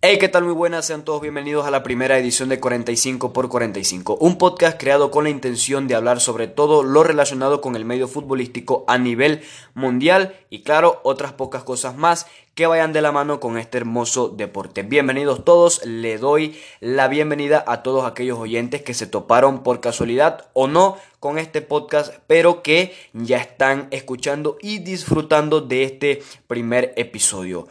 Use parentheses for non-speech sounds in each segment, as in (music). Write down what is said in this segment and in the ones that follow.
Hey, ¿qué tal? Muy buenas, sean todos bienvenidos a la primera edición de 45 x 45, un podcast creado con la intención de hablar sobre todo lo relacionado con el medio futbolístico a nivel mundial y claro, otras pocas cosas más que vayan de la mano con este hermoso deporte. Bienvenidos todos, le doy la bienvenida a todos aquellos oyentes que se toparon por casualidad o no con este podcast, pero que ya están escuchando y disfrutando de este primer episodio.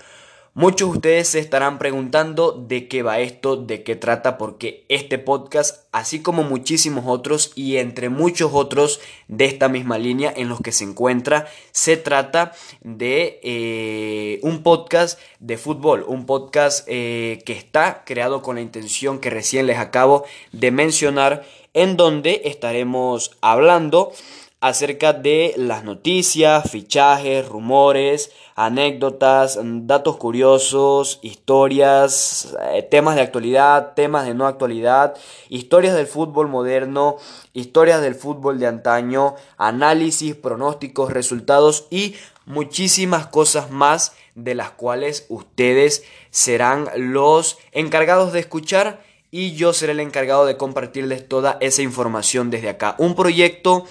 Muchos de ustedes se estarán preguntando de qué va esto, de qué trata, porque este podcast, así como muchísimos otros y entre muchos otros de esta misma línea en los que se encuentra, se trata de eh, un podcast de fútbol, un podcast eh, que está creado con la intención que recién les acabo de mencionar, en donde estaremos hablando acerca de las noticias, fichajes, rumores, anécdotas, datos curiosos, historias, eh, temas de actualidad, temas de no actualidad, historias del fútbol moderno, historias del fútbol de antaño, análisis, pronósticos, resultados y muchísimas cosas más de las cuales ustedes serán los encargados de escuchar y yo seré el encargado de compartirles toda esa información desde acá. Un proyecto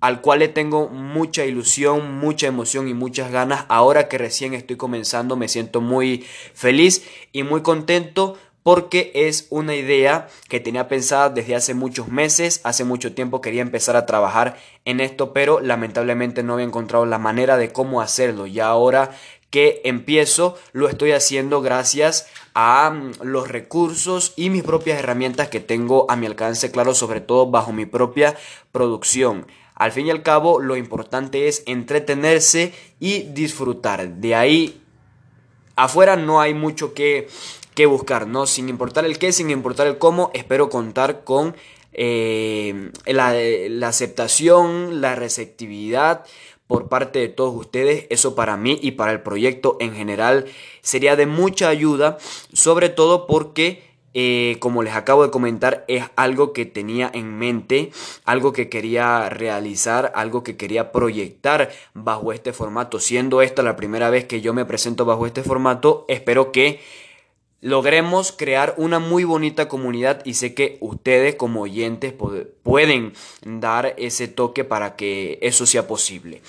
al cual le tengo mucha ilusión, mucha emoción y muchas ganas. Ahora que recién estoy comenzando me siento muy feliz y muy contento porque es una idea que tenía pensada desde hace muchos meses, hace mucho tiempo quería empezar a trabajar en esto, pero lamentablemente no había encontrado la manera de cómo hacerlo. Y ahora que empiezo, lo estoy haciendo gracias a mm, los recursos y mis propias herramientas que tengo a mi alcance, claro, sobre todo bajo mi propia producción. Al fin y al cabo, lo importante es entretenerse y disfrutar. De ahí afuera no hay mucho que, buscar, ¿no? Sin importar el qué, sin importar el cómo, espero contar con eh, la aceptación, la receptividad por parte de todos ustedes. Eso para mí y para el proyecto en general sería de mucha ayuda, sobre todo porque eh, como les acabo de comentar, es algo que tenía en mente, algo que quería realizar, algo que quería proyectar bajo este formato. Siendo esta la primera vez que yo me presento bajo este formato, espero que logremos crear una muy bonita comunidad y sé que ustedes como oyentes pueden dar ese toque para que eso sea posible.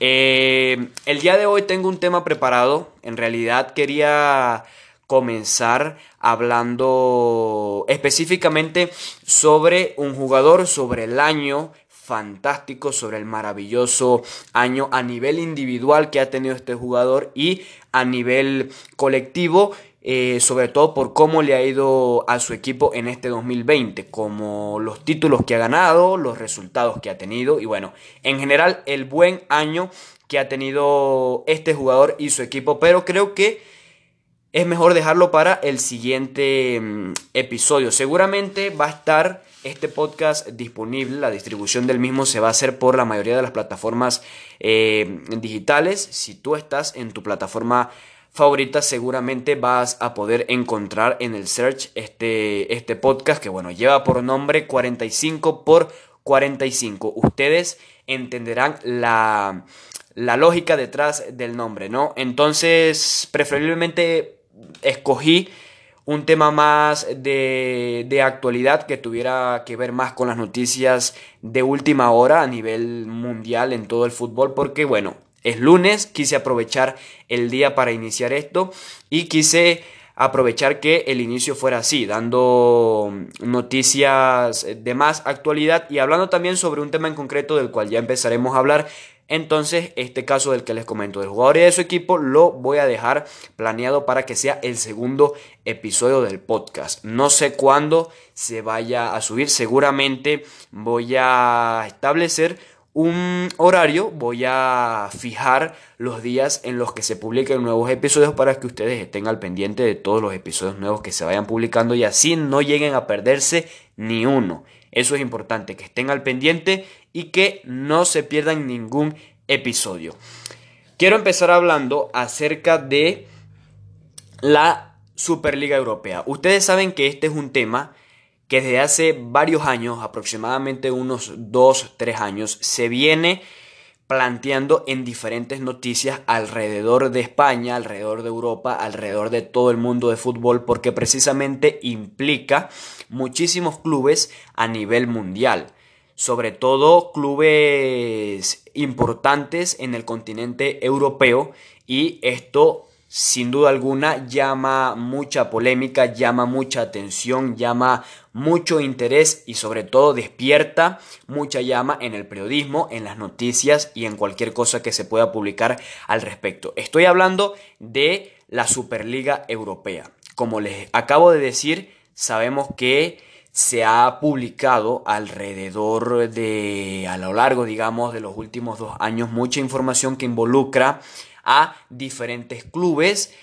Eh, el día de hoy tengo un tema preparado, en realidad quería comenzar hablando específicamente sobre un jugador, sobre el año fantástico, sobre el maravilloso año a nivel individual que ha tenido este jugador y a nivel colectivo. Eh, sobre todo por cómo le ha ido a su equipo en este 2020, como los títulos que ha ganado, los resultados que ha tenido y bueno, en general el buen año que ha tenido este jugador y su equipo, pero creo que es mejor dejarlo para el siguiente mm, episodio. Seguramente va a estar este podcast disponible, la distribución del mismo se va a hacer por la mayoría de las plataformas eh, digitales. Si tú estás en tu plataforma favorita, seguramente vas a poder encontrar en el search este, este podcast que bueno, lleva por nombre 45 por 45. Ustedes entenderán la, la lógica detrás del nombre, ¿no? Entonces, preferiblemente escogí un tema más de, de, actualidad que tuviera que ver más con las noticias de última hora a nivel mundial en todo el fútbol porque bueno, es lunes, quise aprovechar el día para iniciar esto y quise aprovechar que el inicio fuera así, dando noticias de más actualidad y hablando también sobre un tema en concreto del cual ya empezaremos a hablar entonces, este caso del que les comento del jugador y de su equipo lo voy a dejar planeado para que sea el segundo episodio del podcast. No sé cuándo se vaya a subir, seguramente voy a establecer un horario, voy a fijar los días en los que se publiquen nuevos episodios para que ustedes estén al pendiente de todos los episodios nuevos que se vayan publicando y así no lleguen a perderse ni uno. Eso es importante, que estén al pendiente y que no se pierdan ningún episodio. Quiero empezar hablando acerca de la Superliga Europea. Ustedes saben que este es un tema que desde hace varios años, aproximadamente unos 2, 3 años, se viene planteando en diferentes noticias alrededor de España, alrededor de Europa, alrededor de todo el mundo de fútbol, porque precisamente implica muchísimos clubes a nivel mundial, sobre todo clubes importantes en el continente europeo y esto sin duda alguna llama mucha polémica, llama mucha atención, llama mucho interés y sobre todo despierta mucha llama en el periodismo, en las noticias y en cualquier cosa que se pueda publicar al respecto. Estoy hablando de la Superliga Europea. Como les acabo de decir, sabemos que se ha publicado alrededor de, a lo largo, digamos, de los últimos dos años, mucha información que involucra a diferentes clubes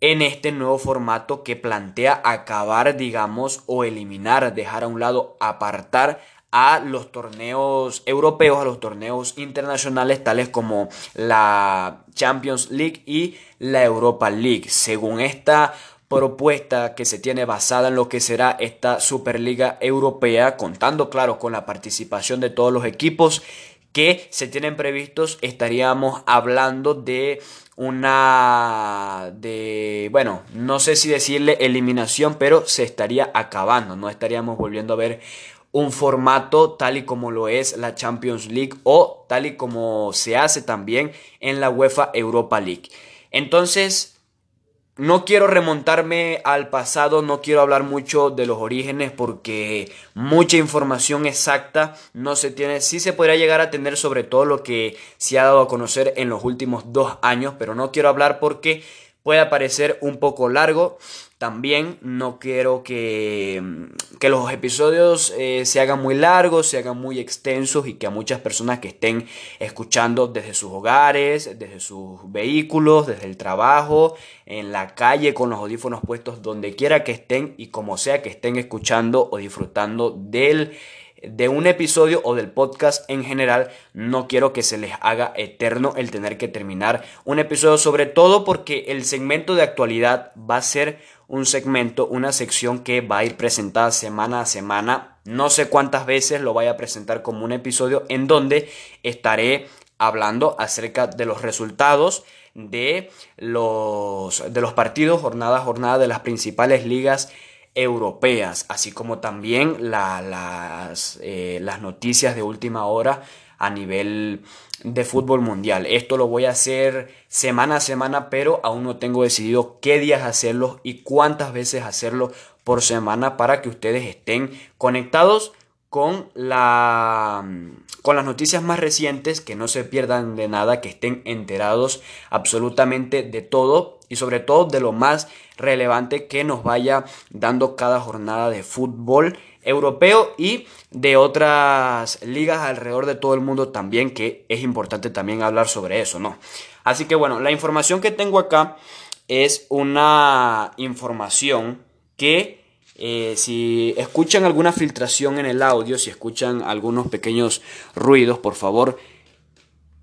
en este nuevo formato que plantea acabar, digamos, o eliminar, dejar a un lado, apartar a los torneos europeos, a los torneos internacionales tales como la Champions League y la Europa League. Según esta propuesta que se tiene basada en lo que será esta Superliga Europea, contando claro con la participación de todos los equipos que se tienen previstos, estaríamos hablando de una de bueno, no sé si decirle eliminación, pero se estaría acabando, no estaríamos volviendo a ver un formato tal y como lo es la Champions League o tal y como se hace también en la UEFA Europa League. Entonces, no quiero remontarme al pasado, no quiero hablar mucho de los orígenes porque mucha información exacta no se tiene. Sí se podría llegar a tener sobre todo lo que se ha dado a conocer en los últimos dos años, pero no quiero hablar porque puede parecer un poco largo. También no quiero que, que los episodios eh, se hagan muy largos, se hagan muy extensos y que a muchas personas que estén escuchando desde sus hogares, desde sus vehículos, desde el trabajo, en la calle con los audífonos puestos, donde quiera que estén y como sea que estén escuchando o disfrutando del de un episodio o del podcast en general, no quiero que se les haga eterno el tener que terminar un episodio, sobre todo porque el segmento de actualidad va a ser un segmento, una sección que va a ir presentada semana a semana. No sé cuántas veces lo vaya a presentar como un episodio en donde estaré hablando acerca de los resultados de los, de los partidos jornada a jornada de las principales ligas europeas, así como también las, eh, las noticias de última hora a nivel de fútbol mundial. Esto lo voy a hacer semana a semana, pero aún no tengo decidido qué días hacerlo y cuántas veces hacerlo por semana para que ustedes estén conectados con, la, con las noticias más recientes, que no se pierdan de nada, que estén enterados absolutamente de todo y sobre todo de lo más relevante que nos vaya dando cada jornada de fútbol europeo y de otras ligas alrededor de todo el mundo también, que es importante también hablar sobre eso, ¿no? Así que bueno, la información que tengo acá es una información que eh, si escuchan alguna filtración en el audio, si escuchan algunos pequeños ruidos, por favor,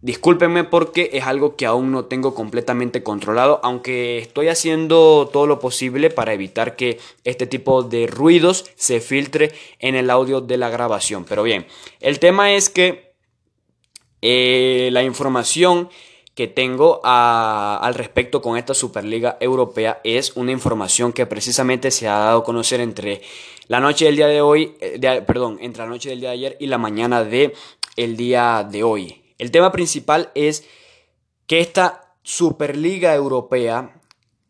Discúlpenme porque es algo que aún no tengo completamente controlado, aunque estoy haciendo todo lo posible para evitar que este tipo de ruidos se filtre en el audio de la grabación. Pero bien, el tema es que eh, la información que tengo al respecto con esta Superliga Europea es una información que precisamente se ha dado a conocer entre la noche del día de hoy, eh, perdón, entre la noche del día de ayer y la mañana del el día de hoy. El tema principal es que esta Superliga Europea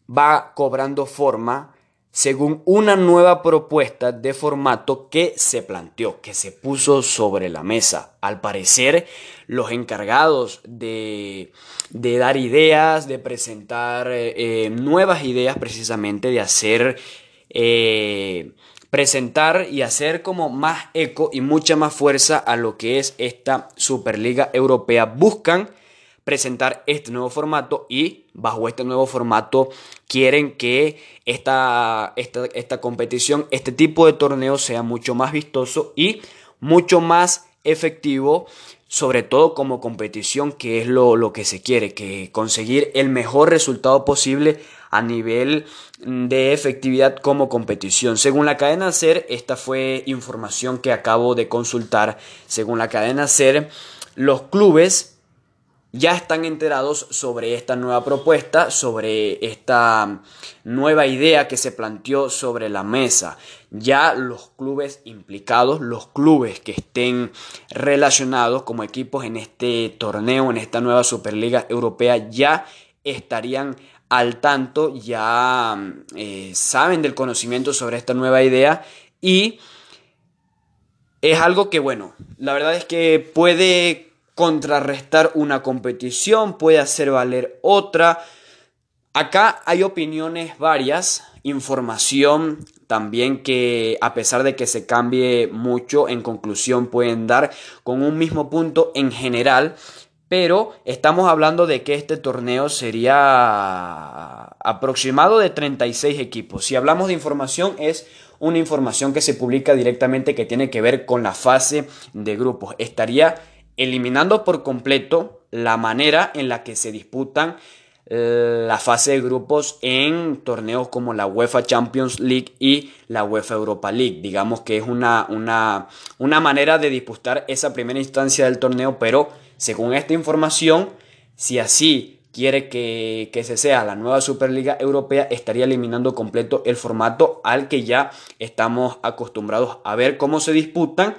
va cobrando forma según una nueva propuesta de formato que se planteó, que se puso sobre la mesa. Al parecer, los encargados de, dar ideas, de presentar eh, nuevas ideas precisamente, de hacer eh, presentar y hacer como más eco y mucha más fuerza a lo que es esta Superliga Europea. Buscan presentar este nuevo formato y bajo este nuevo formato quieren que esta, esta, esta competición, este tipo de torneo sea mucho más vistoso y mucho más efectivo sobre todo como competición, que es lo, lo, que se quiere, que conseguir el mejor resultado posible a nivel de efectividad como competición. Según la cadena SER, esta fue información que acabo de consultar, según la cadena SER, los clubes ya están enterados sobre esta nueva propuesta, sobre esta nueva idea que se planteó sobre la mesa. Ya los clubes implicados, los clubes que estén relacionados como equipos en este torneo, en esta nueva Superliga Europea, ya estarían al tanto, ya eh, saben del conocimiento sobre esta nueva idea y es algo que, bueno, la verdad es que puede contrarrestar una competición, puede hacer valer otra. Acá hay opiniones varias, información también que a pesar de que se cambie mucho, en conclusión pueden dar con un mismo punto en general, pero estamos hablando de que este torneo sería aproximado de 36 equipos. Si hablamos de información es una información que se publica directamente que tiene que ver con la fase de grupos. Estaría eliminando por completo la manera en la que se disputan eh, la fase de grupos en torneos como la UEFA Champions League y la UEFA Europa League. Digamos que es una, una, una manera de disputar esa primera instancia del torneo, pero según esta información, si así quiere que, que se sea la nueva Superliga Europea, estaría eliminando completo el formato al que ya estamos acostumbrados a ver cómo se disputan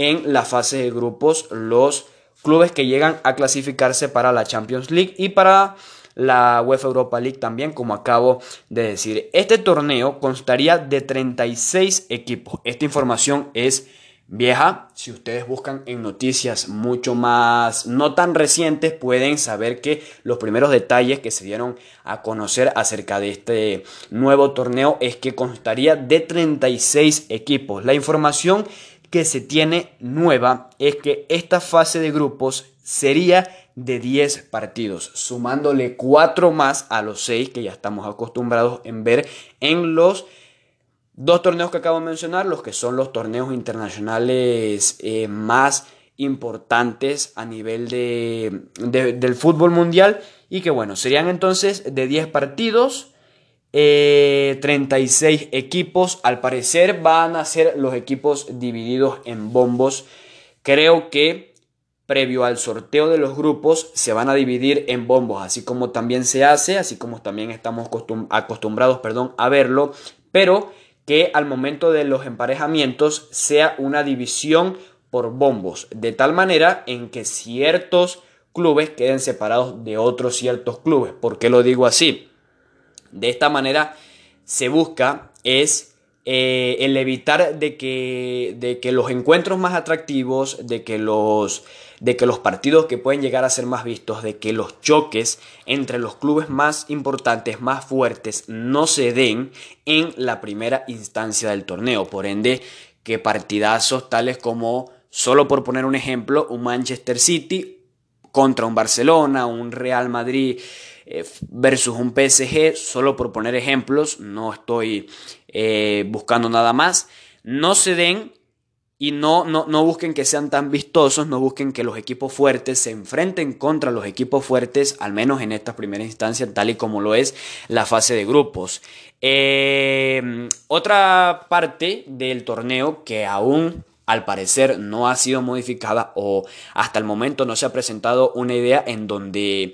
en la fase de grupos los clubes que llegan a clasificarse para la Champions League y para la UEFA Europa League también, como acabo de decir. Este torneo constaría de 36 equipos. Esta información es vieja. Si ustedes buscan en noticias mucho más, no tan recientes, pueden saber que los primeros detalles que se dieron a conocer acerca de este nuevo torneo es que constaría de 36 equipos. La información que se tiene nueva es que esta fase de grupos sería de 10 partidos, sumándole 4 más a los 6 que ya estamos acostumbrados en ver en los dos torneos que acabo de mencionar, los que son los torneos internacionales eh, más importantes a nivel de, del fútbol mundial y que bueno, serían entonces de 10 partidos 36 eh, equipos. Al parecer van a ser los equipos divididos en bombos. Creo que previo al sorteo de los grupos se van a dividir en bombos, así como también se hace, así como también estamos acostumbrados perdón, a verlo, pero que al momento de los emparejamientos sea una división por bombos, de tal manera en que ciertos clubes queden separados de otros ciertos clubes. ¿Por qué lo digo así? De esta manera se busca es eh, el evitar de que, de que los encuentros más atractivos, de que los, de que los partidos que pueden llegar a ser más vistos, de que los choques entre los clubes más importantes, más fuertes, no se den en la primera instancia del torneo. Por ende, que partidazos tales como, solo por poner un ejemplo, un Manchester City contra un Barcelona, un Real Madrid versus un PSG, solo por poner ejemplos, no estoy eh, buscando nada más, no se den y no, no, no, busquen que sean tan vistosos, no busquen que los equipos fuertes se enfrenten contra los equipos fuertes, al menos en esta primera instancia, tal y como lo es la fase de grupos. Eh, otra parte del torneo que aún al parecer no ha sido modificada o hasta el momento no se ha presentado una idea en donde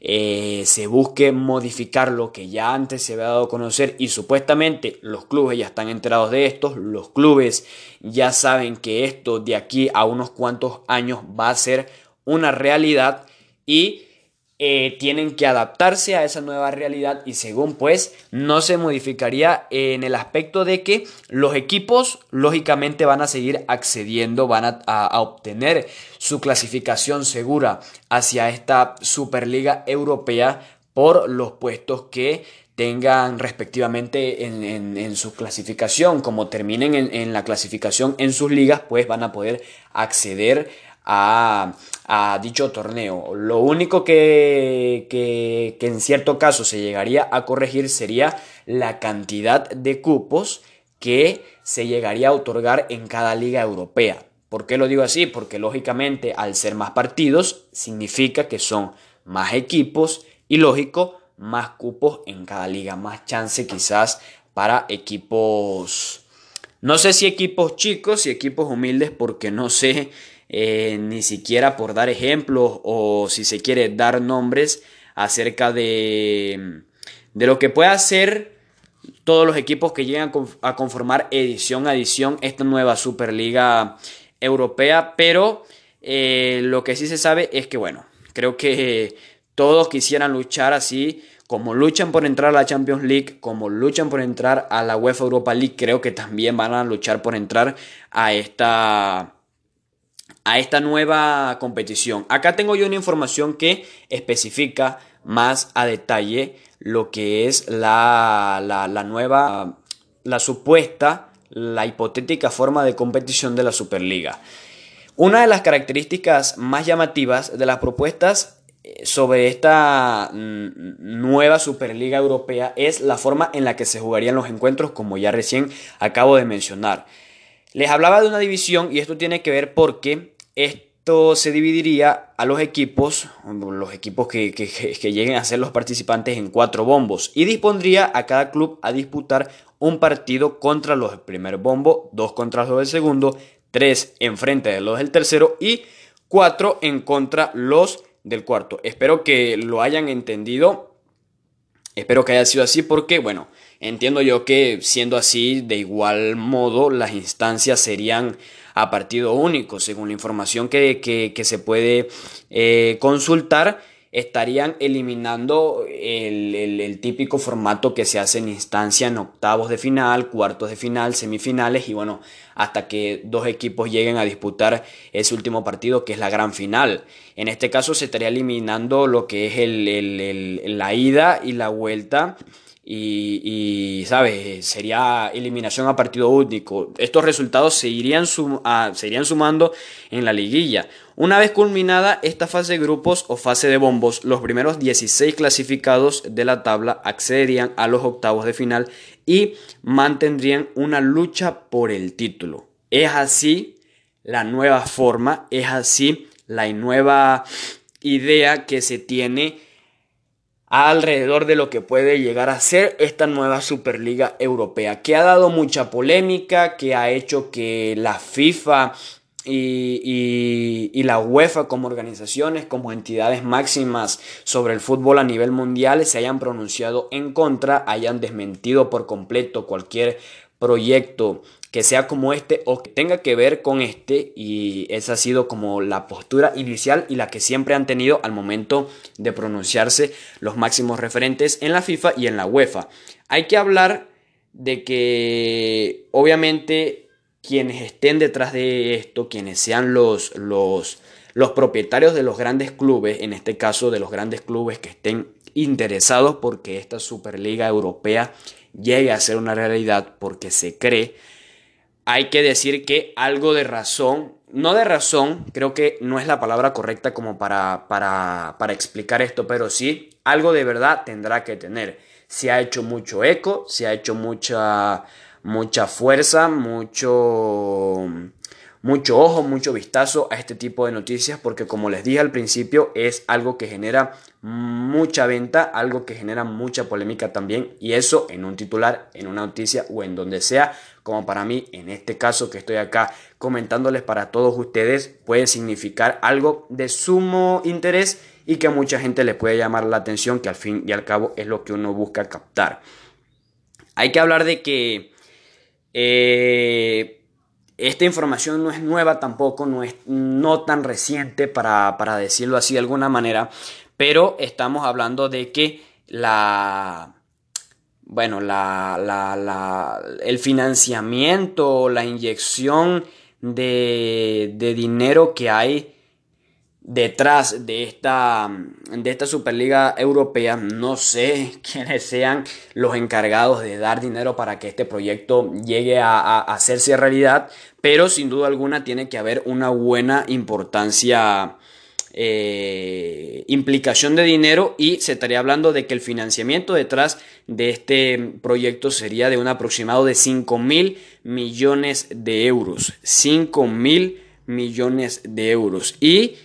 eh, se busque modificar lo que ya antes se había dado a conocer y supuestamente los clubes ya están enterados de esto, los clubes ya saben que esto de aquí a unos cuantos años va a ser una realidad y eh, tienen que adaptarse a esa nueva realidad y según pues no se modificaría en el aspecto de que los equipos lógicamente van a seguir accediendo, van a, obtener su clasificación segura hacia esta Superliga Europea por los puestos que tengan respectivamente en, su clasificación, como terminen en, en, la clasificación en sus ligas, pues van a poder acceder a, dicho torneo. Lo único que, que, que en cierto caso se llegaría a corregir sería la cantidad de cupos que se llegaría a otorgar en cada liga europea. ¿Por qué lo digo así? Porque lógicamente al ser más partidos significa que son más equipos y lógico más cupos en cada liga, más chance quizás para equipos, no sé si equipos chicos y equipos humildes porque no sé eh, ni siquiera por dar ejemplos o si se quiere dar nombres acerca de, de lo que puede hacer todos los equipos que llegan a conformar edición a edición esta nueva Superliga Europea, pero eh, lo que sí se sabe es que, bueno, creo que todos quisieran luchar así, como luchan por entrar a la Champions League, como luchan por entrar a la UEFA Europa League, creo que también van a luchar por entrar a esta a esta nueva competición. Acá tengo yo una información que especifica más a detalle lo que es la, la, nueva, la supuesta, la hipotética forma de competición de la Superliga. Una de las características más llamativas de las propuestas eh, sobre esta mm, nueva Superliga Europea es la forma en la que se jugarían los encuentros, como ya recién acabo de mencionar. Les hablaba de una división y esto tiene que ver porque esto se dividiría a los equipos, los equipos que, lleguen a ser los participantes en cuatro bombos y dispondría a cada club a disputar un partido contra los del primer bombo, dos contra los del segundo, tres en frente de los del tercero y cuatro en contra los del cuarto. Espero que lo hayan entendido. Espero que haya sido así porque, bueno, entiendo yo que siendo así, de igual modo, las instancias serían a partido único, según la información que, se puede eh, consultar estarían eliminando el, típico formato que se hace en instancia en octavos de final, cuartos de final, semifinales y bueno, hasta que dos equipos lleguen a disputar ese último partido que es la gran final. En este caso se estaría eliminando lo que es la ida y la vuelta y, ¿sabes? Sería eliminación a partido único. Estos resultados se irían, se irían sumando en la liguilla. Una vez culminada esta fase de grupos o fase de bombos, los primeros 16 clasificados de la tabla accederían a los octavos de final y mantendrían una lucha por el título. Es así la nueva forma, es así la nueva idea que se tiene alrededor de lo que puede llegar a ser esta nueva Superliga Europea, que ha dado mucha polémica, que ha hecho que la FIFA y, y, la UEFA como organizaciones, como entidades máximas sobre el fútbol a nivel mundial se hayan pronunciado en contra, hayan desmentido por completo cualquier proyecto que sea como este o que tenga que ver con este y esa ha sido como la postura inicial y la que siempre han tenido al momento de pronunciarse los máximos referentes en la FIFA y en la UEFA. Hay que hablar de que obviamente quienes estén detrás de esto, quienes sean los, los, los propietarios de los grandes clubes, en este caso de los grandes clubes que estén interesados porque esta Superliga Europea llegue a ser una realidad porque se cree hay que decir que algo de razón, no de razón, creo que no es la palabra correcta como para, para, para explicar esto, pero sí, algo de verdad tendrá que tener. Se ha hecho mucho eco, se ha hecho mucha, mucha fuerza, mucho mucho ojo, mucho vistazo a este tipo de noticias porque como les dije al principio es algo que genera mucha venta, algo que genera mucha polémica también y eso en un titular, en una noticia o en donde sea, como para mí en este caso que estoy acá comentándoles para todos ustedes puede significar algo de sumo interés y que a mucha gente le puede llamar la atención que al fin y al cabo es lo que uno busca captar. Hay que hablar de que eh, esta información no es nueva tampoco, no es no tan reciente para, decirlo así de alguna manera, pero estamos hablando de que la, bueno, la, la, el financiamiento, la inyección de, de dinero que hay detrás de esta, de esta Superliga Europea. No sé (laughs) quiénes sean los encargados de dar dinero para que este proyecto llegue a, hacerse realidad, pero sin duda alguna tiene que haber una buena importancia. Eh, implicación de dinero y se estaría hablando de que el financiamiento detrás de este proyecto sería de un aproximado de 5 mil millones de euros 5 mil millones de euros y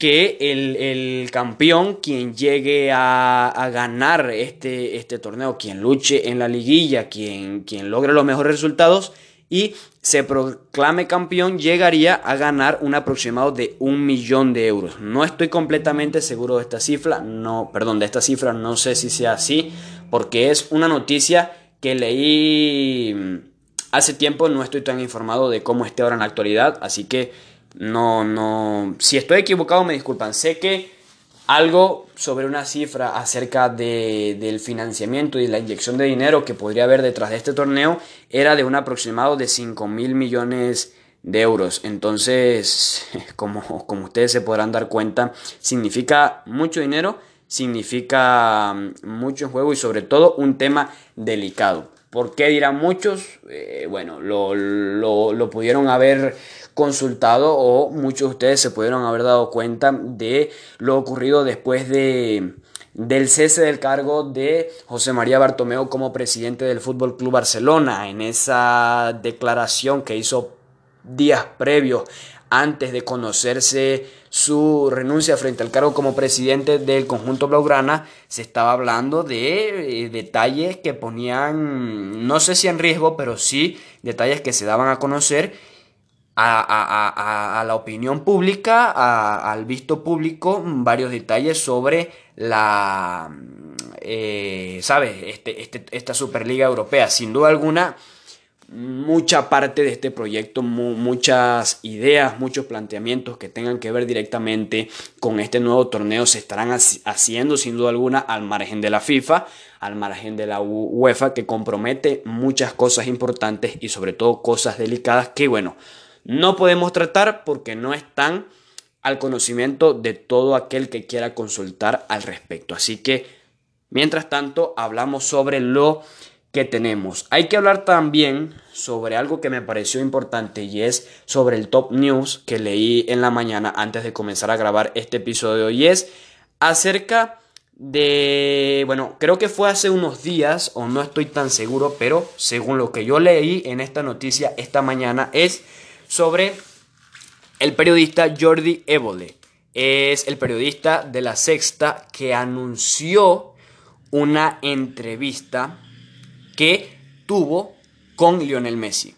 que el, campeón, quien llegue a, ganar este, este, torneo, quien luche en la liguilla, quien, quien logre los mejores resultados, y se proclame campeón, llegaría a ganar un aproximado de un millón de euros. No estoy completamente seguro de esta cifra, no, perdón, de esta cifra, no sé si sea así, porque es una noticia que leí mm, hace tiempo, no estoy tan informado de cómo esté ahora en la actualidad, así que no, no, si estoy equivocado me disculpan, sé que algo sobre una cifra acerca de, del financiamiento y la inyección de dinero que podría haber detrás de este torneo era de un aproximado de 5 mil millones de euros. Entonces, (laughs) como, como ustedes se podrán dar cuenta, significa mucho dinero, significa mm, mucho juego y sobre todo un tema delicado. ¿Por qué dirán muchos? Eh, bueno, lo, lo, lo pudieron haber consultado o muchos de ustedes se pudieron haber dado cuenta de lo ocurrido después de del cese del cargo de José María Bartomeu como presidente del Fútbol Club Barcelona en esa declaración que hizo días previos antes de conocerse su renuncia frente al cargo como presidente del conjunto blaugrana, se estaba hablando de eh, detalles que ponían, no sé si en riesgo, pero sí detalles que se daban a conocer a, la opinión pública, al visto público, varios detalles sobre la, eh, ¿sabes? Este, este, esta Superliga Europea. Sin duda alguna, mucha parte de este proyecto, muchas ideas, muchos planteamientos que tengan que ver directamente con este nuevo torneo se estarán haciendo sin duda alguna al margen de la FIFA, al margen de la UEFA, que compromete muchas cosas importantes y sobre todo cosas delicadas que, bueno, no podemos tratar porque no están al conocimiento de todo aquel que quiera consultar al respecto. Así que, mientras tanto, hablamos sobre lo que tenemos. Hay que hablar también sobre algo que me pareció importante y es sobre el top news que leí en la mañana antes de comenzar a grabar este episodio y es acerca de, bueno, creo que fue hace unos días o no estoy tan seguro, pero según lo que yo leí en esta noticia esta mañana es sobre el periodista Jordi Évole. Es el periodista de La Sexta que anunció una entrevista que tuvo con Lionel Messi.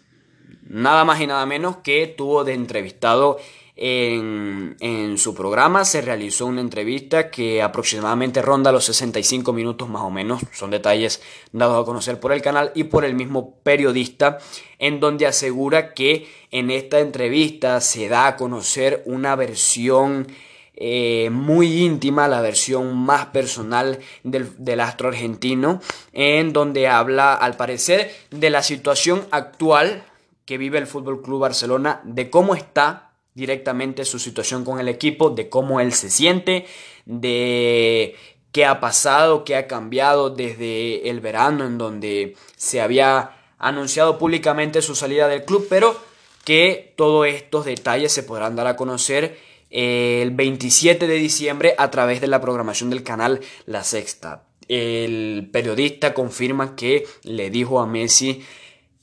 Nada más y nada menos que tuvo de entrevistado en, su programa se realizó una entrevista que aproximadamente ronda los 65 minutos más o menos. Son detalles dados a conocer por el canal y por el mismo periodista, en donde asegura que en esta entrevista se da a conocer una versión eh, muy íntima, la versión más personal del, del, astro argentino, en donde habla al parecer de la situación actual que vive el Fútbol Club Barcelona, de cómo está directamente su situación con el equipo, de cómo él se siente, de qué ha pasado, qué ha cambiado desde el verano en donde se había anunciado públicamente su salida del club, pero que todos estos detalles se podrán dar a conocer el 27 de diciembre a través de la programación del canal La Sexta. El periodista confirma que le dijo a Messi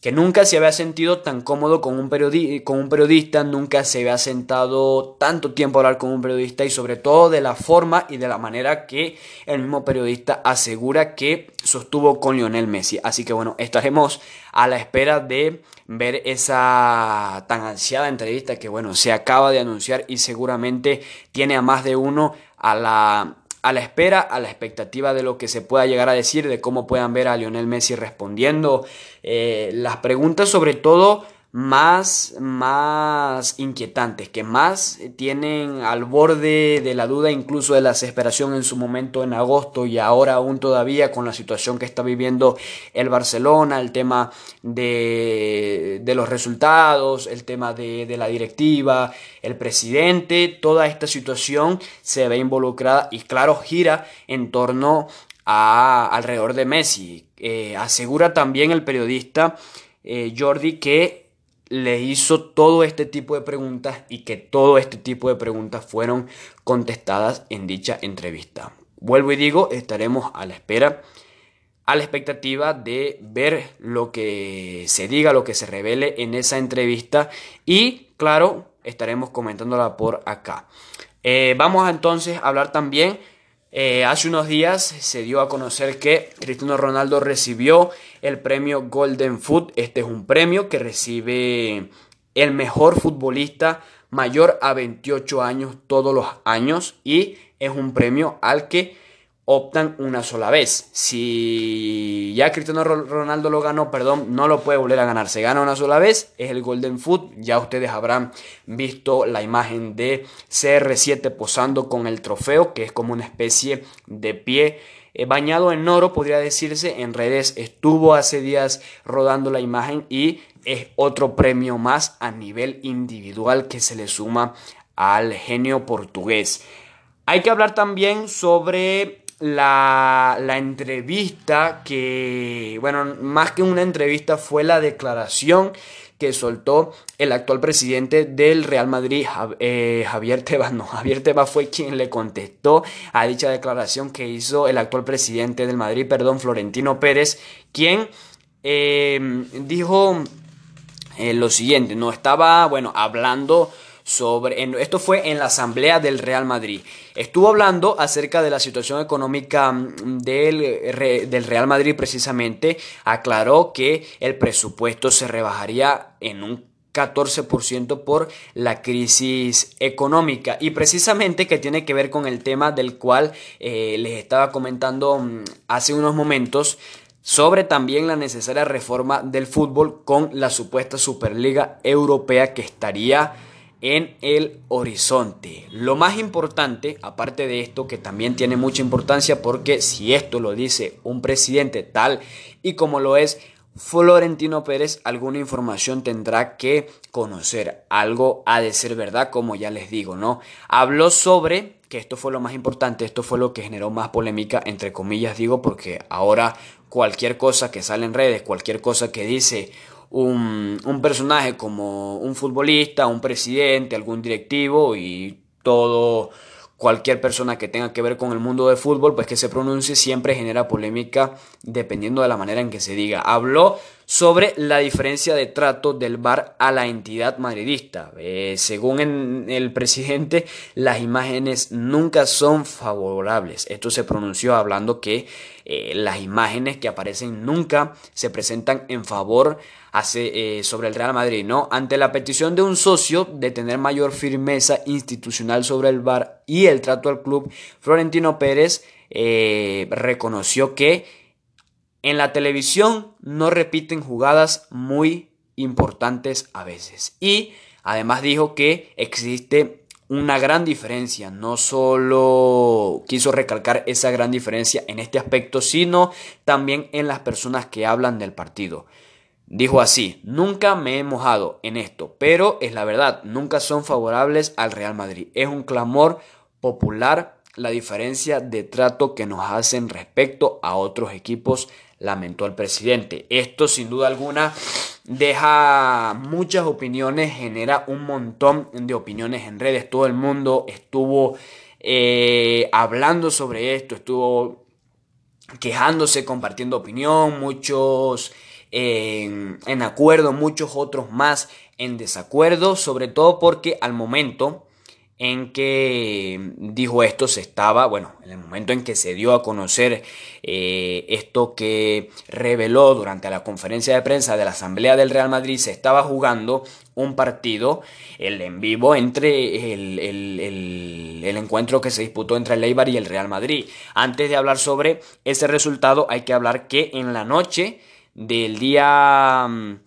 que nunca se había sentido tan cómodo con un, con un periodista, nunca se había sentado tanto tiempo a hablar con un periodista y sobre todo de la forma y de la manera que el mismo periodista asegura que sostuvo con Lionel Messi. Así que bueno, estaremos a la espera de ver esa tan ansiada entrevista que bueno, se acaba de anunciar y seguramente tiene a más de uno a la a la espera, a la expectativa de lo que se pueda llegar a decir, de cómo puedan ver a Lionel Messi respondiendo. Eh, las preguntas, sobre todo más, más inquietantes, que más tienen al borde de la duda, incluso de la desesperación en su momento en agosto y ahora aún todavía con la situación que está viviendo el Barcelona, el tema de, de los resultados, el tema de, de, la directiva, el presidente, toda esta situación se ve involucrada y claro, gira en torno a alrededor de Messi. Eh, asegura también el periodista eh, Jordi que le hizo todo este tipo de preguntas y que todo este tipo de preguntas fueron contestadas en dicha entrevista. Vuelvo y digo, estaremos a la espera, a la expectativa de ver lo que se diga, lo que se revele en esa entrevista y claro, estaremos comentándola por acá. Eh, vamos entonces a hablar también Eh, hace unos días se dio a conocer que Cristiano Ronaldo recibió el premio Golden Foot. Este es un premio que recibe el mejor futbolista mayor a 28 años todos los años y es un premio al que optan una sola vez. Si ya Cristiano Ronaldo lo ganó, perdón, no lo puede volver a ganar. Se gana una sola vez, es el Golden Foot. Ya ustedes habrán visto la imagen de CR7 posando con el trofeo, que es como una especie de pie eh, bañado en oro, podría decirse. En redes estuvo hace días rodando la imagen y es otro premio más a nivel individual que se le suma al genio portugués. Hay que hablar también sobre la, entrevista que, bueno, más que una entrevista fue la declaración que soltó el actual presidente del Real Madrid, eh, Javier (laughs) Tebas. No, Javier Tebas fue quien le contestó a dicha declaración que hizo el actual presidente del Madrid, perdón, Florentino Pérez, quien eh, dijo eh, lo siguiente, no estaba, bueno, hablando sobre, esto fue en la asamblea del Real Madrid. Estuvo hablando acerca de la situación económica mm, del, del Real Madrid precisamente. Aclaró que el presupuesto se rebajaría en un 14% por la crisis económica y precisamente que tiene que ver con el tema del cual eh, les estaba comentando mm, hace unos momentos sobre también la necesaria reforma del fútbol con la supuesta Superliga Europea que estaría en el horizonte. Lo más importante, aparte de esto, que también tiene mucha importancia porque si esto lo dice un presidente tal y como lo es Florentino Pérez, alguna información tendrá que conocer. Algo ha de ser verdad, como ya les digo, ¿no? Habló sobre, que esto fue lo más importante, esto fue lo que generó más polémica, entre comillas digo, porque ahora cualquier cosa que sale en redes, cualquier cosa que dice un, un personaje como un futbolista, un presidente, algún directivo y todo cualquier persona que tenga que ver con el mundo del fútbol, pues que se pronuncie siempre genera polémica dependiendo de la manera en que se diga. Habló sobre la diferencia de trato del VAR a la entidad madridista. Eh, según el presidente, las imágenes nunca son favorables. Esto se pronunció hablando que eh, las imágenes que aparecen nunca se presentan en favor hace, eh, sobre el Real Madrid, ¿no? Ante la petición de un socio de tener mayor firmeza institucional sobre el VAR y el trato al club, Florentino Pérez eh, reconoció que en la televisión no repiten jugadas muy importantes a veces. Y además dijo que existe una gran diferencia. No solo quiso recalcar esa gran diferencia en este aspecto, sino también en las personas que hablan del partido. Dijo así, nunca me he mojado en esto, pero es la verdad, nunca son favorables al Real Madrid. Es un clamor popular la diferencia de trato que nos hacen respecto a otros equipos, lamentó el presidente. Esto sin duda alguna deja muchas opiniones, genera un montón de opiniones en redes. Todo el mundo estuvo eh, hablando sobre esto, estuvo quejándose, compartiendo opinión, muchos en, acuerdo, muchos otros más en desacuerdo, sobre todo porque al momento en que dijo esto se estaba, bueno, en el momento en que se dio a conocer eh, esto que reveló durante la conferencia de prensa de la Asamblea del Real Madrid, se estaba jugando un partido, el en vivo, entre el, el encuentro que se disputó entre el Eibar y el Real Madrid. Antes de hablar sobre ese resultado, hay que hablar que en la noche del día mm,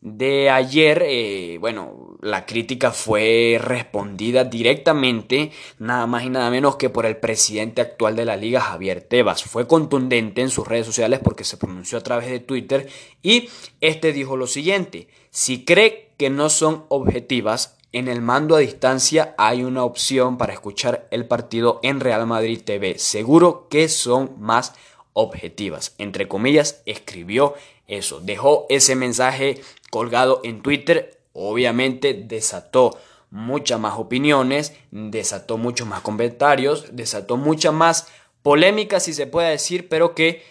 de ayer, eh, bueno, la crítica fue respondida directamente, nada más y nada menos que por el presidente actual de la liga, Javier Tebas. Fue contundente en sus redes sociales porque se pronunció a través de Twitter y este dijo lo siguiente, si cree que no son objetivas, en el mando a distancia hay una opción para escuchar el partido en Real Madrid TV. Seguro que son más objetivas. Entre comillas, escribió eso, dejó ese mensaje colgado en Twitter, obviamente desató muchas más opiniones, desató muchos más comentarios, desató mucha más polémica si se puede decir, pero que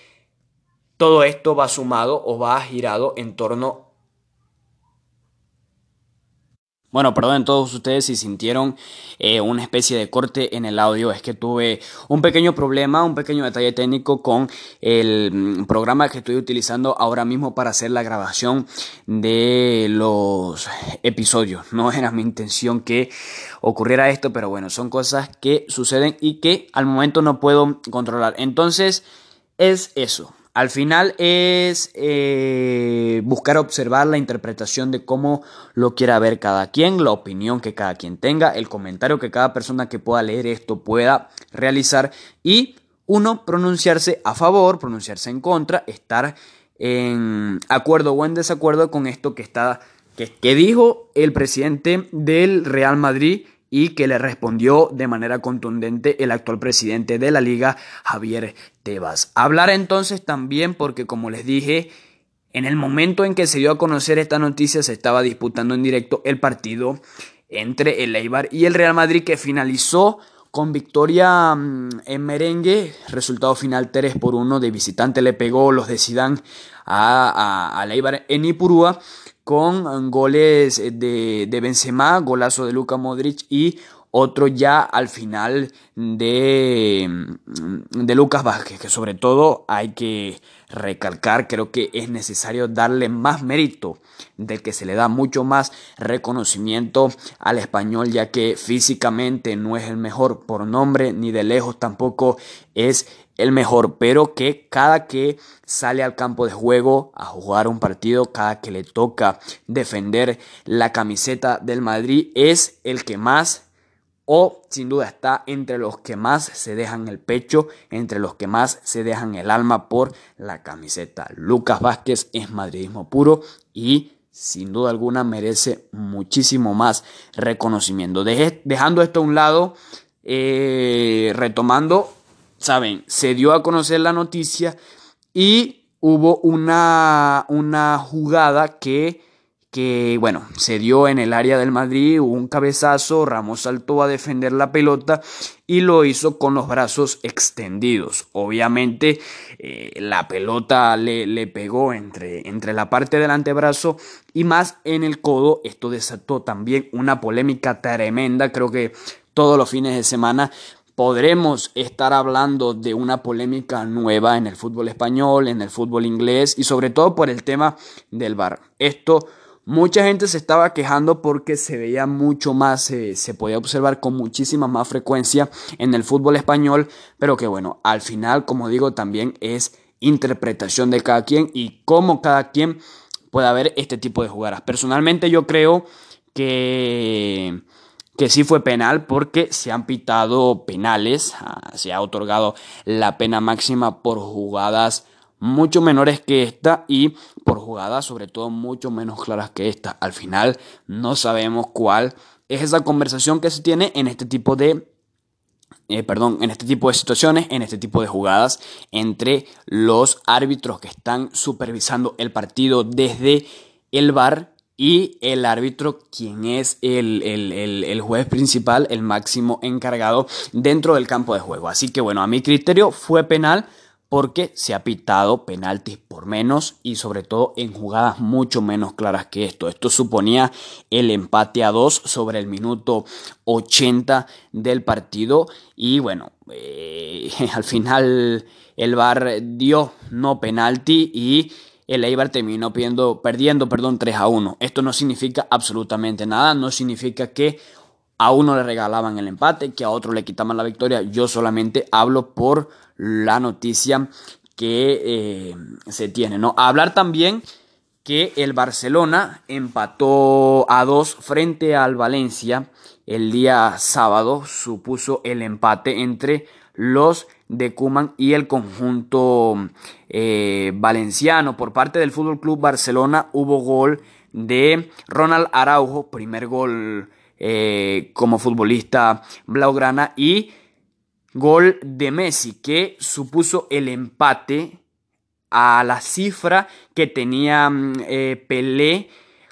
todo esto va sumado o va girado en torno Bueno, perdonen todos ustedes si sintieron eh, una especie de corte en el audio. Es que tuve un pequeño problema, un pequeño detalle técnico con el mm, programa que estoy utilizando ahora mismo para hacer la grabación de los episodios. No (laughs) era mi intención que ocurriera esto, pero bueno, son cosas que suceden y que al momento no puedo controlar. Entonces, es eso. Al final es eh, buscar observar la interpretación de cómo lo quiera ver cada quien, la opinión que cada quien tenga, el comentario que cada persona que pueda leer esto pueda realizar y uno pronunciarse a favor, pronunciarse en contra, estar en acuerdo o en desacuerdo con esto que está que, que dijo el presidente del Real Madrid y que le respondió de manera contundente el actual presidente de la liga, Javier Tebas. Hablar entonces también porque, como les dije, en el momento en que se dio a conocer esta noticia se estaba disputando en directo el partido entre el Eibar y el Real Madrid que finalizó con victoria mm, en merengue, resultado final 3 por 1 de visitante le pegó los de Sidán a, a, Eibar en Ipurúa con goles de, de Benzema, golazo de Luka Modric y otro ya al final de, de Lucas Vázquez, que sobre todo hay que recalcar, creo que es necesario darle más mérito del que se le da mucho más reconocimiento al español, ya que físicamente no es el mejor por nombre, ni de lejos tampoco es el mejor, pero que cada que sale al campo de juego a jugar un partido, cada que le toca defender la camiseta del Madrid, es el que más o sin duda está entre los que más se dejan el pecho, entre los que más se dejan el alma por la camiseta. Lucas Vázquez es madridismo puro y sin duda alguna merece muchísimo más reconocimiento. dejando esto a un lado, eh, retomando saben, se dio a conocer la noticia y hubo una, una jugada que, que, bueno, se dio en el área del Madrid, hubo un cabezazo, Ramos saltó a defender la pelota y lo hizo con los brazos extendidos. Obviamente eh, la pelota le, le pegó entre, entre la parte del antebrazo y más en el codo. Esto desató también una polémica tremenda, creo que todos los fines de semana podremos estar hablando de una polémica nueva en el fútbol español, en el fútbol inglés y sobre todo por el tema del VAR. Esto mucha gente se estaba quejando porque se veía mucho más, se podía observar con muchísima más frecuencia en el fútbol español, pero que bueno, al final, como digo, también es interpretación de cada quien y cómo cada quien puede ver este tipo de jugadas. Personalmente yo creo que que sí fue penal porque se han pitado penales, ah, se ha otorgado la pena máxima por jugadas mucho menores que esta y por jugadas sobre todo mucho menos claras que esta. Al final no sabemos cuál es esa conversación que se tiene en este tipo de eh, perdón, en este tipo de situaciones, en este tipo de jugadas entre los árbitros que están supervisando el partido desde el bar y el árbitro, quien es el, el, juez principal, el máximo encargado dentro del campo de juego. Así que bueno, a mi criterio fue penal porque se ha pitado penaltis por menos y sobre todo en jugadas mucho menos claras que esto. Esto suponía el empate a dos sobre el minuto 80 del partido y bueno, eh, (laughs) al final el VAR dio no penalti y el Eibar terminó pidiendo, perdiendo perdón, 3 a 1. Esto no significa absolutamente nada, no significa que a uno le regalaban el empate, que a otro le quitaban la victoria. Yo solamente hablo por la noticia que eh, se tiene. ¿no? hablar también que el Barcelona empató a 2 frente al Valencia el día sábado, supuso el empate entre los de Cuman y el conjunto eh, valenciano. Por parte del Fútbol Club Barcelona hubo gol de Ronald Araujo, primer gol eh, como futbolista blaugrana y gol de Messi que supuso el empate a la cifra que tenía mm, eh, Pelé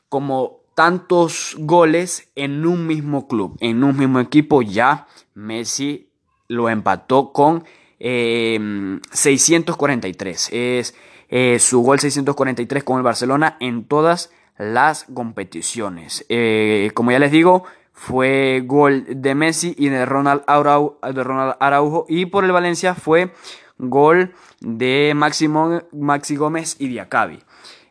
como tantos goles en un mismo club, en un mismo equipo ya Messi lo empató con 643. Em, es eh, su gol 643 con el Barcelona en todas las competiciones. Eh, como ya les digo, fue gol de Messi y de Ronald, Araujo, y por el Valencia fue gol de Máximo, Maxi Gómez y Diacabi.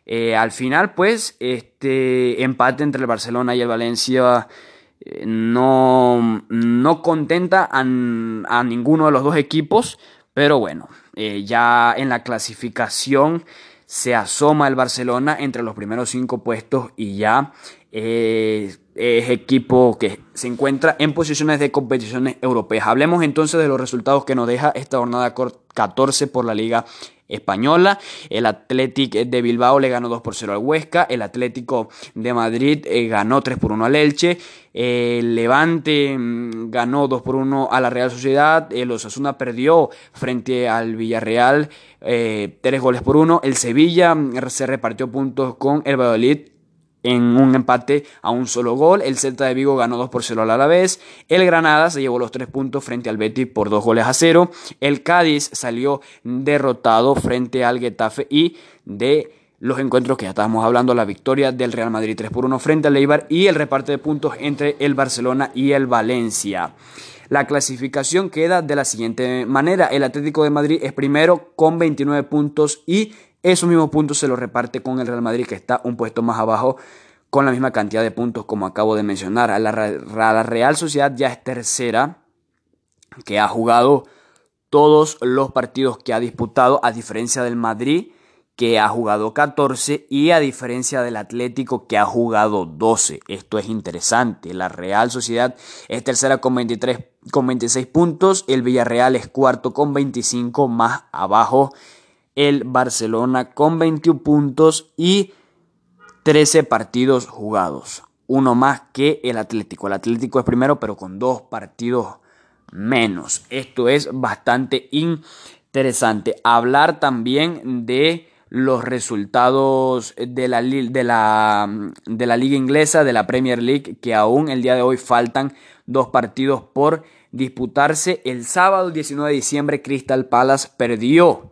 Eh, al final, pues, este empate entre el Barcelona y el Valencia no, no contenta a, ninguno de los dos equipos, pero bueno, eh, ya en la clasificación se asoma el Barcelona entre los primeros cinco puestos y ya es equipo que se encuentra en posiciones de competiciones europeas. Hablemos entonces de los resultados que nos deja esta jornada 14 por la Liga española. El Athletic de Bilbao le ganó 2 por 0 al Huesca. El Atlético de Madrid eh, ganó 3 por 1 al Elche. El Levante mm, ganó 2 por 1 a la Real Sociedad. El Osasuna perdió frente al Villarreal 3 eh, goles por 1. El Sevilla mm, se repartió puntos con el Valladolid en un empate a un solo gol. El Celta de Vigo ganó 2 por 0 al Alavés. El Granada se llevó los 3 puntos frente al Betis por 2 goles a 0. El Cádiz salió derrotado frente al Getafe y de los encuentros que ya estábamos hablando, la victoria del Real Madrid 3 por 1 frente al Eibar y el reparte de puntos entre el Barcelona y el Valencia. La clasificación queda de la siguiente manera. El Atlético de Madrid es primero con 29 puntos y esos mismos puntos se los reparte con el Real Madrid que está un puesto más abajo con la misma cantidad de puntos como acabo de mencionar. La, la Real Sociedad ya es tercera, que ha jugado todos los partidos que ha disputado, a diferencia del Madrid, que ha jugado 14, y a diferencia del Atlético, que ha jugado 12. Esto es interesante. La Real Sociedad es tercera con 23, con 26 puntos, el Villarreal es cuarto con 25, más abajo el Barcelona con 21 puntos y 13 partidos jugados. Uno más que el Atlético. El Atlético es primero, pero con dos partidos menos. Esto es bastante interesante. Hablar también de los resultados de la, de la, de la liga inglesa, de la Premier League, que aún el día de hoy faltan dos partidos por disputarse. El sábado 19 de diciembre Crystal Palace perdió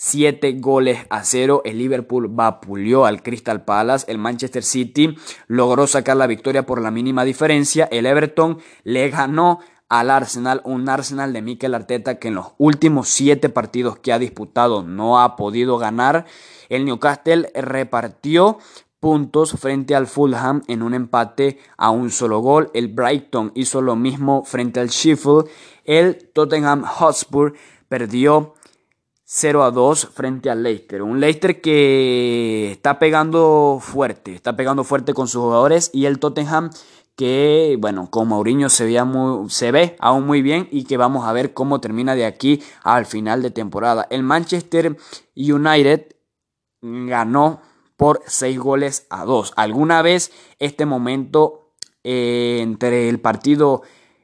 7 goles a 0. El Liverpool vapuleó al Crystal Palace. El Manchester City logró sacar la victoria por la mínima diferencia. El Everton le ganó al Arsenal, un Arsenal de Mikel Arteta que en los últimos 7 partidos que ha disputado no ha podido ganar. El Newcastle repartió puntos frente al Fulham en un empate a un solo gol. El Brighton hizo lo mismo frente al Sheffield. El Tottenham Hotspur perdió 0 a 2 frente al Leicester. Un Leicester que está pegando fuerte, está pegando fuerte con sus jugadores y el Tottenham que, bueno, con Mourinho se, ve aún muy bien y que vamos a ver cómo termina de aquí al final de temporada. El Manchester United ganó por 6 goles a 2. Alguna vez este momento eh, entre el partido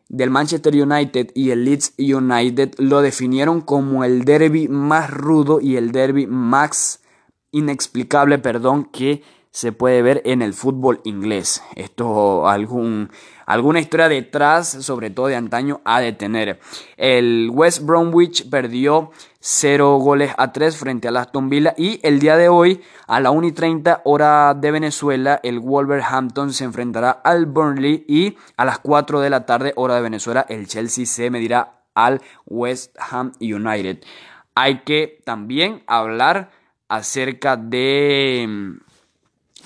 del Manchester United y el Leeds United lo definieron como el derby más rudo y el derby más inexplicable, perdón, que se puede ver en el fútbol inglés. Esto algún alguna historia detrás, sobre todo de antaño, ha de tener. El West Bromwich perdió 0 goles a 3 frente a Aston Villa y el día de hoy a la 1 y 30 hora de Venezuela el Wolverhampton se enfrentará al Burnley y a las 4 de la tarde hora de Venezuela el Chelsea se medirá al West Ham United. Hay que también hablar acerca de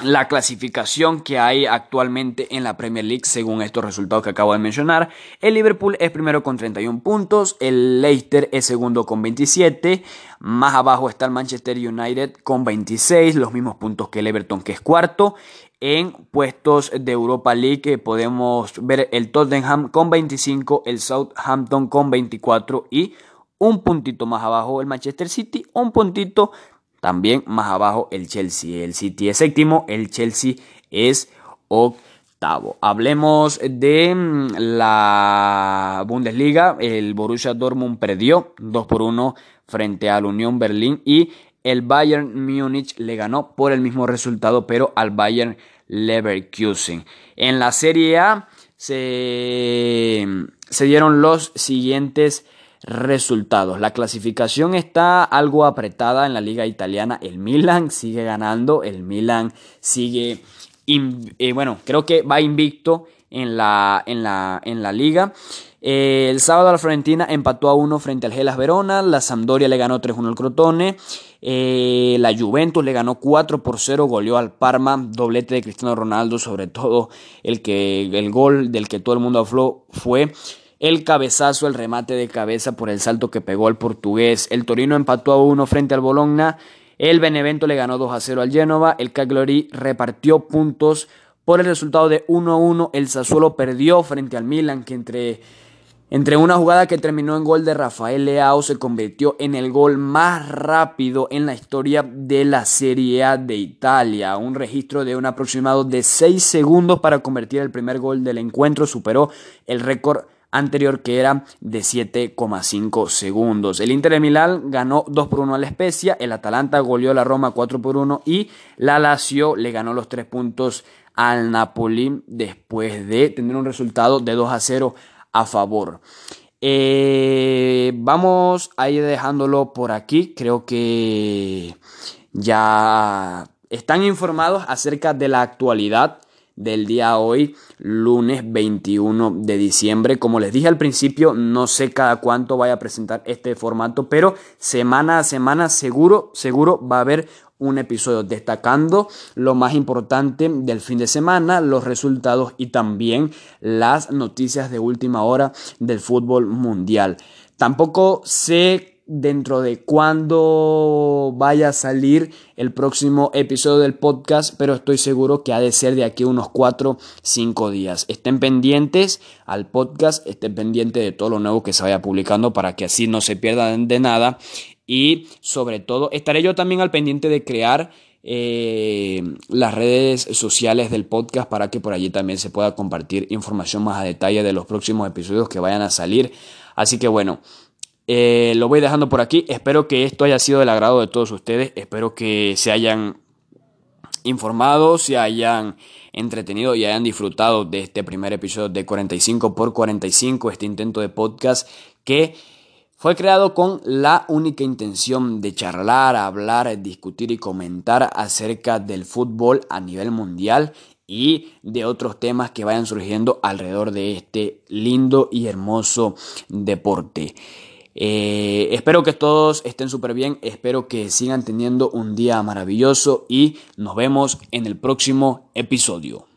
la clasificación que hay actualmente en la Premier League según estos resultados que acabo de mencionar. El Liverpool es primero con 31 puntos, el Leicester es segundo con 27, más abajo está el Manchester United con 26, los mismos puntos que el Everton que es cuarto. En puestos de Europa League podemos ver el Tottenham con 25, el Southampton con 24 y un puntito más abajo el Manchester City, un puntito también más abajo el Chelsea. El City es séptimo, el Chelsea es octavo. Hablemos de mm, la Bundesliga. El Borussia Dortmund perdió 2 por 1 frente al Unión Berlín y el Bayern Múnich le ganó por el mismo resultado, pero al Bayern Leverkusen. En la Serie A se, se dieron los siguientes resultados. La clasificación está algo apretada en la liga italiana. El Milan sigue ganando, el Milan sigue, eh, bueno, creo que va invicto en la, en la, en la liga. Eh, el sábado la Florentina empató a uno frente al Gelas Verona, la Sampdoria le ganó 3-1 al Crotone, eh, la Juventus le ganó 4 por 0, goleó al Parma, doblete de Cristiano Ronaldo, sobre todo el, que, el gol del que todo el mundo habló fue el cabezazo, el remate de cabeza por el salto que pegó el portugués. El Torino empató a uno frente al Bologna. El Benevento le ganó 2 a 0 al Génova. El Cagliari repartió puntos por el resultado de 1 a 1. El Sassuolo perdió frente al Milan, que entre, entre una jugada que terminó en gol de Rafael Leao se convirtió en el gol más rápido en la historia de la Serie A de Italia. Un registro de un aproximado de 6 segundos para convertir el primer gol del encuentro. Superó el récord anterior que era de 7,5 segundos. El Inter de Milán ganó 2 por 1 a la Spezia, el Atalanta goleó la Roma 4 por 1 y la Lazio le ganó los 3 puntos al Napoli después de tener un resultado de 2 a 0 a favor. Eh, vamos a ir dejándolo por aquí. Creo que ya están informados acerca de la actualidad del día hoy, lunes 21 de diciembre. Como les dije al principio, no sé cada cuánto vaya a presentar este formato, pero semana a semana seguro, seguro va a haber un episodio destacando lo más importante del fin de semana, los resultados y también las noticias de última hora del fútbol mundial. Tampoco sé dentro de cuándo vaya a salir el próximo episodio del podcast, pero estoy seguro que ha de ser de aquí unos 4, 5 días. Estén pendientes al podcast, estén pendientes de todo lo nuevo que se vaya publicando para que así no se pierdan de nada. Y sobre todo, estaré yo también al pendiente de crear eh, las redes sociales del podcast para que por allí también se pueda compartir información más a detalle de los próximos episodios que vayan a salir. Así que bueno, eh, lo voy dejando por aquí. Espero que esto haya sido del agrado de todos ustedes. Espero que se hayan informado, se hayan entretenido y hayan disfrutado de este primer episodio de 45 por 45, este intento de podcast que fue creado con la única intención de charlar, hablar, discutir y comentar acerca del fútbol a nivel mundial y de otros temas que vayan surgiendo alrededor de este lindo y hermoso deporte. Eh, espero que todos estén súper bien, espero que sigan teniendo un día maravilloso y nos vemos en el próximo episodio.